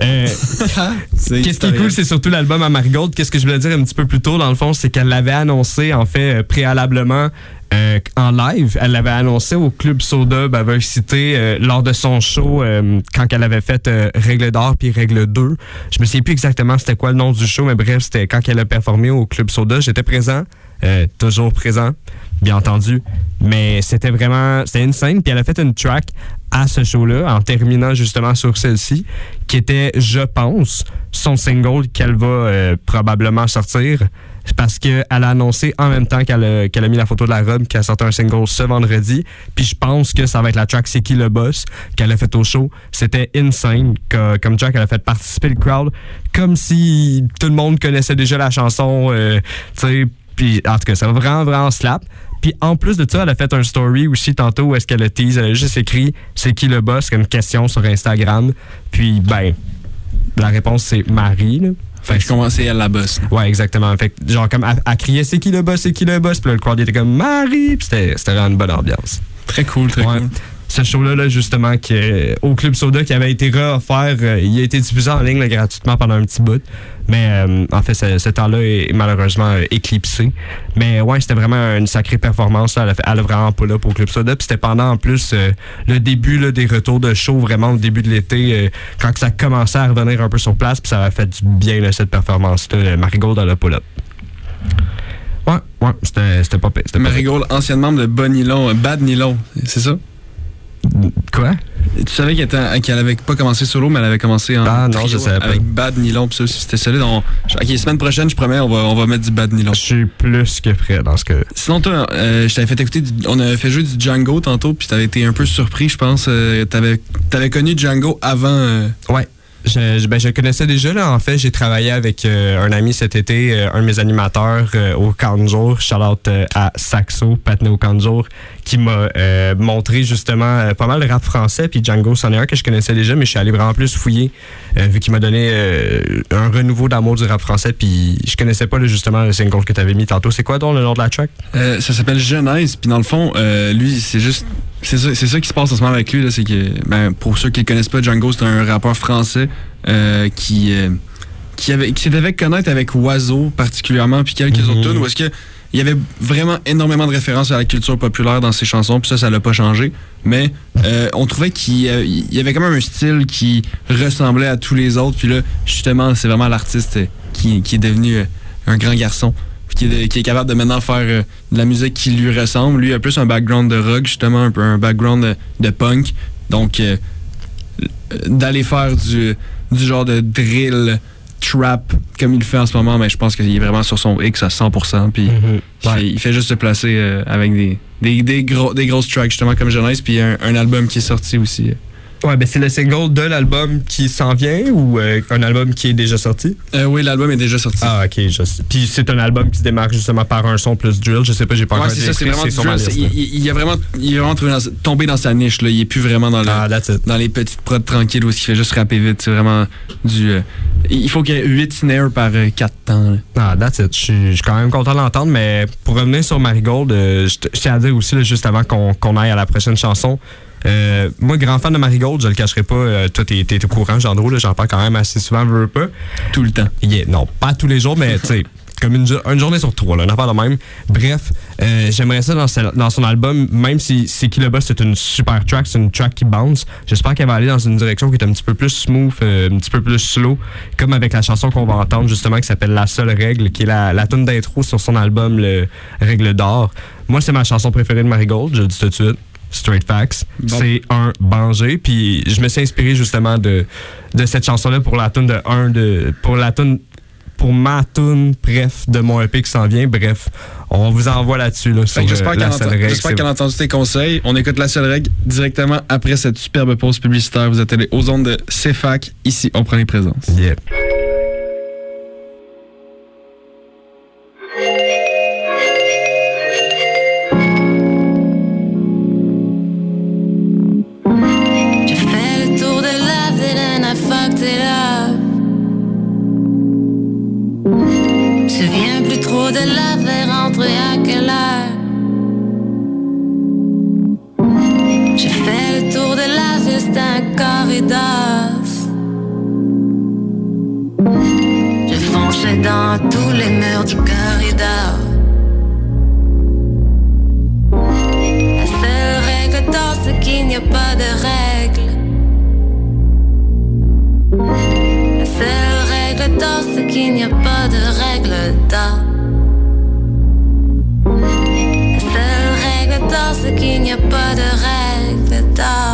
euh, *laughs* Qu'est-ce qui est cool, c'est surtout l'album à Marigold. Qu'est-ce que je voulais dire un petit peu plus tôt, dans le fond, c'est qu'elle l'avait annoncé, en fait, euh, préalablement euh, en live. Elle l'avait annoncé au Club Soda Baver Cité euh, lors de son show euh, quand elle avait fait euh, Règle d'or puis Règle 2. Je me souviens plus exactement c'était quoi le nom du show, mais bref, c'était quand elle a performé au Club Soda. J'étais présent, euh, toujours présent, bien entendu. Mais c'était vraiment, c'était une scène, puis elle a fait une track à ce show-là, en terminant justement sur celle-ci, qui était, je pense, son single qu'elle va euh, probablement sortir. Parce qu'elle a annoncé en même temps qu'elle a, qu'elle a mis la photo de la robe qu'elle sortait un single ce vendredi. Puis je pense que ça va être la track C'est qui le boss qu'elle a fait au show. C'était insane. comme track, elle a fait participer le crowd comme si tout le monde connaissait déjà la chanson. euh, tu sais, puis en tout cas, ça va vraiment, vraiment slap. Puis en plus de ça, elle a fait un story aussi tantôt où est-ce qu'elle a tease. Elle a juste écrit c'est qui le boss? Comme question sur Instagram. Puis ben, la réponse c'est Marie. Là. Fait que je commençais à la bosse. Ouais, exactement. Fait que, genre, comme, elle, elle criait c'est qui le boss, c'est qui le boss? Puis là, le crowd était comme Marie. Puis c'était c'était vraiment une bonne ambiance. Très cool, très Ouais. cool. Ce show-là, là, justement, qui, au Club Soda, qui avait été réoffert, euh, il a été diffusé en ligne gratuitement pendant un petit bout. Mais euh, en fait, ce, temps-là est malheureusement euh, éclipsé. Mais ouais, c'était vraiment une sacrée performance. Elle, a vraiment pas là pour Club Soda. Puis c'était pendant en plus le début des retours de show, vraiment au début de l'été, quand ça commençait à revenir un peu sur place. Puis ça a fait du bien, cette performance-là. Marigold, elle a pas là. Ouais, ouais, c'était pas pire. Marigold, ancien membre de Bon Nylon, Bad Nylon, c'est ça? Quoi? Tu savais qu'elle qu'elle avait pas commencé solo, mais elle avait commencé en Ah, non, trio je savais pas. avec Bad Nylon, puis ça aussi, c'était solide. On- Ok, semaine prochaine, je promets, on va, on va mettre du Bad Nylon. Je suis plus que prêt dans ce cas. Sinon, toi, euh, je t'avais fait écouter, du- on avait fait jouer du Django tantôt, puis t'avais été un peu surpris, je pense. Euh, t'avais, t'avais connu Django avant. euh, Ouais. Je, je- ben, je connaissais déjà. Là. En fait, j'ai travaillé avec euh, un ami cet été, euh, un de mes animateurs euh, au Canjour. Shout out à Saxo, Patne au Canjour, qui m'a euh, montré justement euh, pas mal de rap français. Puis Django, c'en est un que je connaissais déjà, mais je suis allé vraiment plus fouiller, euh, vu qu'il m'a donné un renouveau d'amour du rap français. Puis je connaissais pas là, justement le single que tu avais mis tantôt. C'est quoi donc le nom de la track? Ça s'appelle Genèse, puis dans le fond, lui, c'est juste. C'est ça, c'est ça qui se passe en ce moment avec lui, là, c'est que, ben, pour ceux qui ne connaissent pas, Django, c'est un rappeur français euh, qui, euh, qui, avait, qui s'est fait connaître avec Oiseau, particulièrement, puis quelques autres tunes, où est-ce que il y avait vraiment énormément de références à la culture populaire dans ses chansons, puis ça, ça l'a pas changé. Mais euh, on trouvait qu'il il y avait quand même un style qui ressemblait à tous les autres, puis là, justement, c'est vraiment l'artiste euh, qui, est devenu euh, un grand garçon qui est, capable de maintenant faire euh, de la musique qui lui ressemble. Lui a plus un background de rock, justement, un peu un background de, punk. Donc, euh, euh, d'aller faire du genre de drill, trap, comme il fait en ce moment, mais je pense qu'il est vraiment sur son X à 100%. Puis il, fait, il fait juste se placer euh, avec des, des, des, gros, des grosses tracks, justement, comme Jeunesse, puis un, un album qui est sorti aussi. Ouais, ben c'est le single de l'album qui s'en vient ou euh, un album qui est déjà sorti? Euh, oui, l'album est déjà sorti. Ah, ok. je- Puis c'est un album qui se démarque justement par un son plus drill. Je sais pas, j'ai pas Ouais, encore c'est ça, c'est vraiment du drill. Liste, Il, il- a vraiment, il est vraiment dans- tombé dans sa niche. Là. Il est plus vraiment dans, le, Ah, dans les petites prods tranquilles où il fait juste rapper vite. C'est vraiment du. euh, il faut qu'il y ait 8 snares par 4 temps. là. Ah, that's it. Je suis- quand même content de l'entendre, mais pour revenir sur Marigold, euh, je tiens à dire aussi, là, juste avant qu'on qu'on aille à la prochaine chanson, euh, moi, grand fan de Marigold, je le cacherai pas, euh, toi, t'es t'es au courant, Jean-Dro, là, j'en parle quand même assez souvent, veux pas. Tout le temps. Yeah, non, pas tous les jours, mais tu sais, *laughs* comme une, une journée sur trois, là, on en parle de même. Bref, euh, j'aimerais ça dans son album, même si c'est qui le boss, c'est une super track, c'est une track qui bounce. J'espère qu'elle va aller dans une direction qui est un petit peu plus smooth, euh, un petit peu plus slow, comme avec la chanson qu'on va entendre justement qui s'appelle La seule règle, qui est la, la tune d'intro sur son album le Règle d'or. Moi, c'est ma chanson préférée de Marigold, je le dis tout de suite. Straight Facts. Bon. C'est un banger. Puis je me suis inspiré justement de, de cette chanson-là pour la tune de un de pour la tune pour ma tune, bref, de mon EP qui s'en vient. Bref, on vous envoie là-dessus. Là, que J'espère euh, qu'elle a, qu'elle a entendu tes conseils. On écoute la seule règle directement après cette superbe pause publicitaire. Vous êtes allés aux ondes de CFAC. Ici, on prend les présences. Yeah. La seule règle d'or, c'est qu'il n'y a pas de règle. La seule règle d'or, c'est qu'il n'y a pas de règle d'or. La seule règle d'or, c'est qu'il n'y a pas de règle d'or.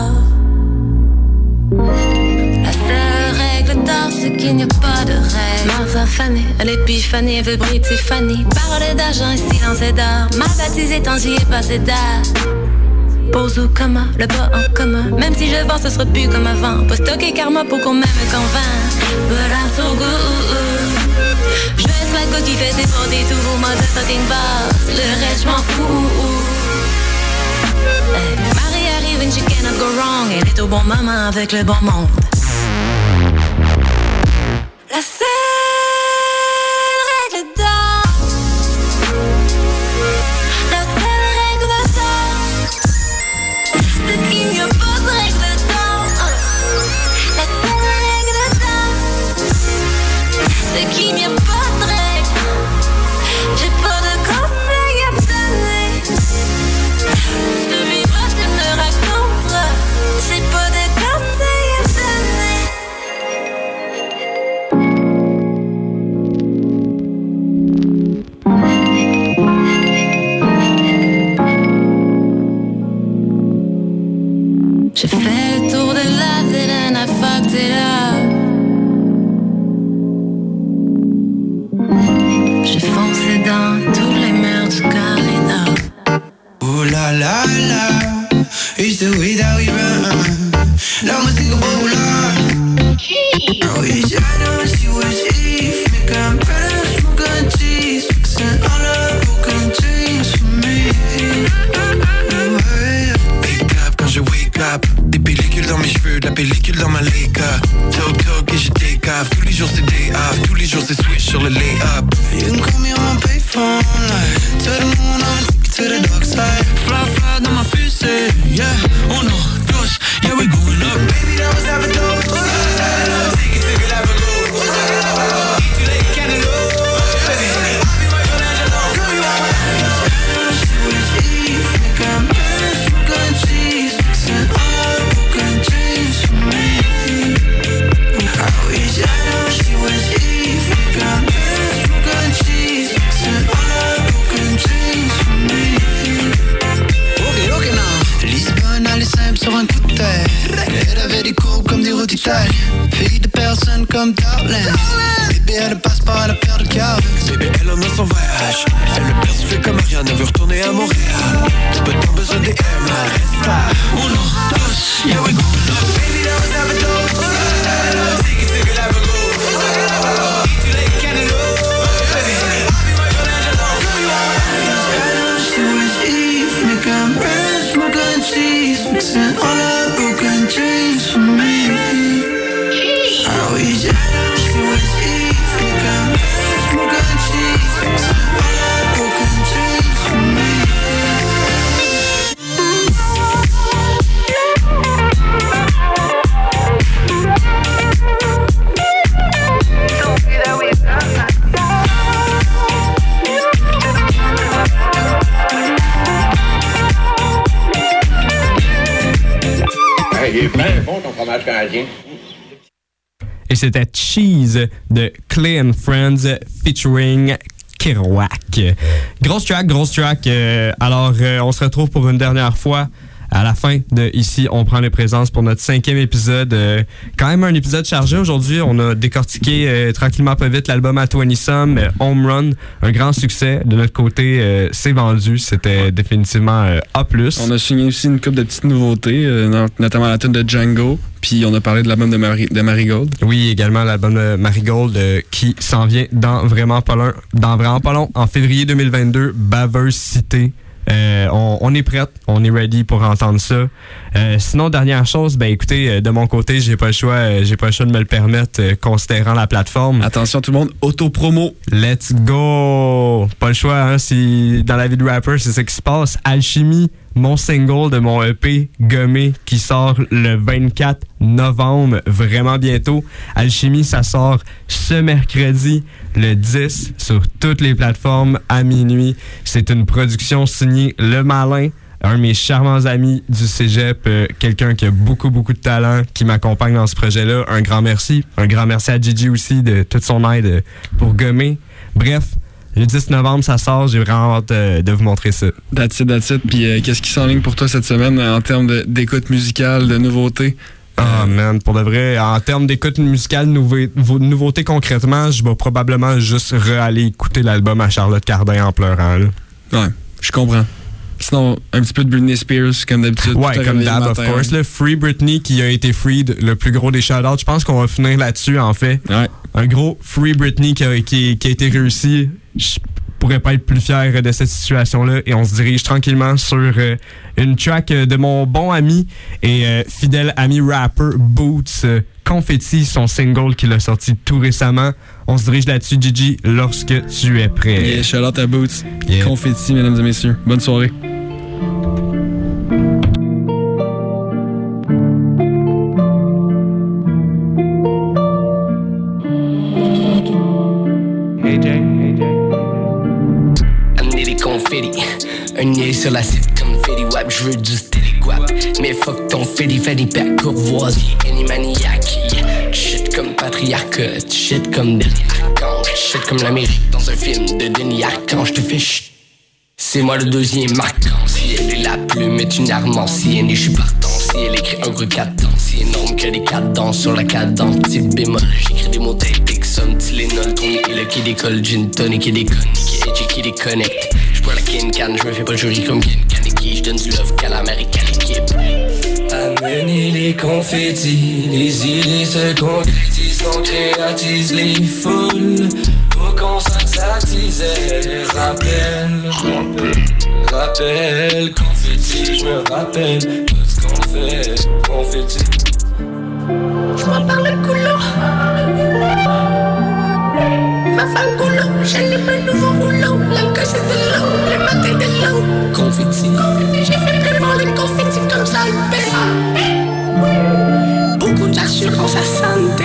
Qu'il n'y a pas de règle. Ma femme fanée, à l'épiphanie, elle veut briller Tiffany. Parole d'argent et silence et d'or. Ma baptisée, tant j'y ai passé d'art. Pose ou comment, le bas en commun. Même si je vends, ce sera plus comme avant. Pas stocker karma pour qu'on m'aime quand But I'm so good. Je laisse la coque qui fait déborder tous vos motherfucking boss. Le reste, je m'en fous. Marie arrive and she cannot go wrong. Elle est au bon moment avec le bon monde. C'était Cheese de Clay Friends featuring Kerouac. Grosse track, grosse track. Euh, alors, euh, on se retrouve pour une dernière fois à la fin de Ici, on prend les présences pour notre cinquième épisode. Euh, quand même un épisode chargé aujourd'hui. On a décortiqué euh, tranquillement pas vite l'album à 20 Some, euh, Home Run, un grand succès. De notre côté, euh, c'est vendu. C'était définitivement euh, A+. On a signé aussi une couple de petites nouveautés, euh, not- notamment la tune de Django, puis on a parlé de l'album de, Mari- de Marigold. Oui, également l'album de Marigold euh, qui s'en vient dans vraiment pas long, dans vraiment pas long, en février 2022, Baveuse Cité. Euh, on, on est prête, on est ready pour entendre ça. Euh, sinon, dernière chose, ben écoutez, euh, de mon côté, j'ai pas le choix, euh, j'ai pas le choix de me le permettre, euh, considérant la plateforme. Attention tout le monde, auto-promo. Let's go! Pas le choix, hein, si dans la vie de rapper, c'est ce qui se passe. Alchimie, mon single de mon EP Gommé qui sort le 24 novembre, vraiment bientôt. Alchimie, ça sort ce mercredi, le 10, sur toutes les plateformes à minuit. C'est une production signée Le Malin un de mes charmants amis du cégep, euh, quelqu'un qui a beaucoup, beaucoup de talent, qui m'accompagne dans ce projet-là. Un grand merci. Un grand merci à Gigi aussi de toute son aide pour gommer. Bref, le 10 novembre, ça sort. J'ai vraiment hâte euh, de vous montrer ça. That's it, that's it. Puis euh, qu'est-ce qui s'enligne pour toi cette semaine euh, en termes d'écoute musicale, de nouveautés? Ah man, pour de vrai, en termes d'écoute musicale, vos nouveautés concrètement, je vais probablement juste re-aller écouter l'album à Charlotte Cardin en pleurant. là. Ouais, je comprends. Sinon, un petit peu de Britney Spears, comme d'habitude. Ouais, comme d'hab, of course. Le Free Britney qui a été freed, le plus gros des shout-outs. Je pense qu'on va finir là-dessus, en fait. Un gros Free Britney qui a, qui- qui a été réussi. Je pourrais pas être plus fier de cette situation-là. Et on se dirige tranquillement sur euh, une track euh, de mon bon ami et euh, fidèle ami rapper Boots. euh, Confetti, son single qu'il a sorti tout récemment. On se dirige là-dessus, Gigi, lorsque tu es prêt. Yeah, shout out à Boots. Yeah. Confetti, mesdames et messieurs. Bonne soirée. Amener Un nez sur la site comme Fetty Wap, je veux du steady guap. Mais fuck ton Fetty, fais des pères courvoisiers. Any maniaque. Shit comme patriarcat, shit comme Denis Archange. Shit comme l'Amérique dans un film de Denis Archange. Te fais chut. C'est moi le deuxième arc-en-ciel et la plume est une arme ancienne et je suis partant Elle écrit un gros cadence, c'est énorme que des cadences sur la cadence. Petit bémol, j'écris des mots tactiques, somme Tylenol, Tony et le qui décolle, gin tonic qui déconne, qui edgy, qui déconnecte. Kin can, j'me fais pas jury comme Kin Kaneki, j'donne du love qu'à l'américaine équipe. Amenez les confettis, les idées se concrétisent, on créatise les foules. Au concert s'attise, rappel, rappel, confetti, je me rappelle tout ce qu'on fait, confetti. Je m'en parle le couloir. Les mains nouveaux rouleaux. L'alcool c'est de l'eau, le matin de l'eau. Confetti. J'ai fait pleuvoir les confettis comme ça, le père. Beaucoup d'assurance à santé.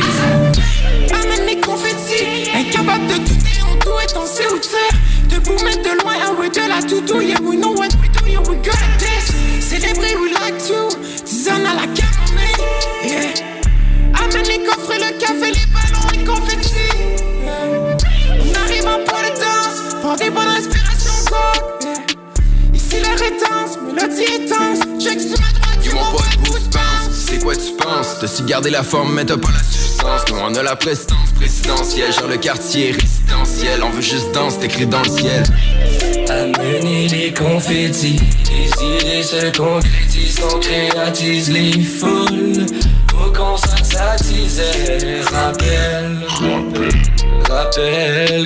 Amène les confettis, incapable de douter, on tout est en sait où tu De vous mettre de loin, and we de la toutou, yeah, we know what we do, yeah, we good at this. Célébrer, we like to, tisane à la camomille, yeah. Amène les coffres, le café, les ballons, les confettis. Pour des bonnes inspirations, quoi. Ici l'air est dense, mélodie est dense. Check sur ma droite, Dis-moi pas de boost bounce, c'est quoi tu penses? T'as su garder la forme mais t'as pas la substance. Nous on a la prestance présidentielle. Genre le quartier résidentiel. On veut juste danse, t'écris dans le ciel. Amenez les confettis, les idées se concrétisent, on créatise les foules. Au concert s'attise, rappel, rappel,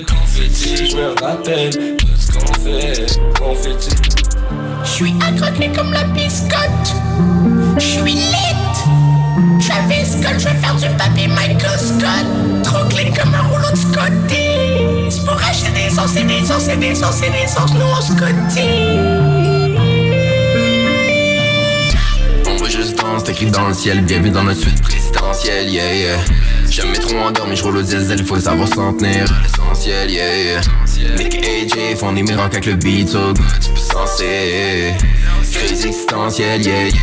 confetti, je me rappelle tout ce qu'on fait, confetti. Je suis accroqué comme la biscotte. Je suis lit. Travis Scott, je vais faire du papier Michael Scott. Trop clean comme un rouleau de Scotty. C'est pour acheter des sauces et des sauces et des sauces et des sauces. Nous on On veut juste danse, t'écris dans le ciel Bienvenue dans notre suite présidentielle, yeah, yeah Jamais trop endormi, je roule au diesel Faut savoir s'en tenir l'essentiel, yeah, Nick AJ font des miracles avec le beat So tu peux senser Crise existentielle, yeah, yeah.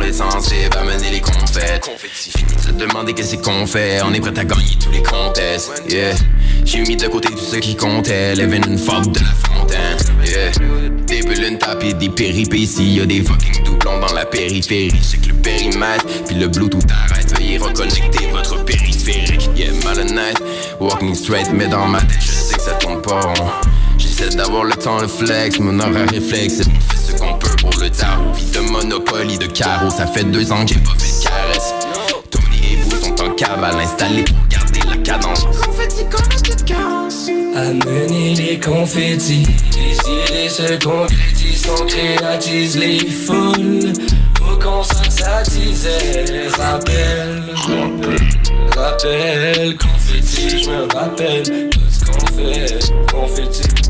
La est censée va mener les confettes Fini de se demander qu'est-ce qu'on fait. On est prêt à gagner tous les contests, yeah. J'ai mis de côté tout ce qui comptait. Living une de la fontaine, yeah. Des bulles, une tape et des péripéties. Y'a des fucking doublons dans la périphérie. C'est que le périmètre, puis le bluetooth arrête. Veuillez reconnecter votre périphérique Yeah, malhonnête, walking straight Mais dans ma tête, je sais que ça tourne pas rond. J'essaie d'avoir le temps, le flex Mon horaire réflexe, on fait ce qu'on peut pour le tarot. Vie de monopoly, de carreau Ça fait deux ans que j'ai pas fait de caresse. Tony et Boo sont en cavale Installés pour garder la cadence. Confetti comme la petite carence. Amenez les confettis, les idées se concrétisent, on créatise les foules. Au concert s'attise, rappel, rappel, confetti, je me rappelle tout ce qu'on fait, confetti.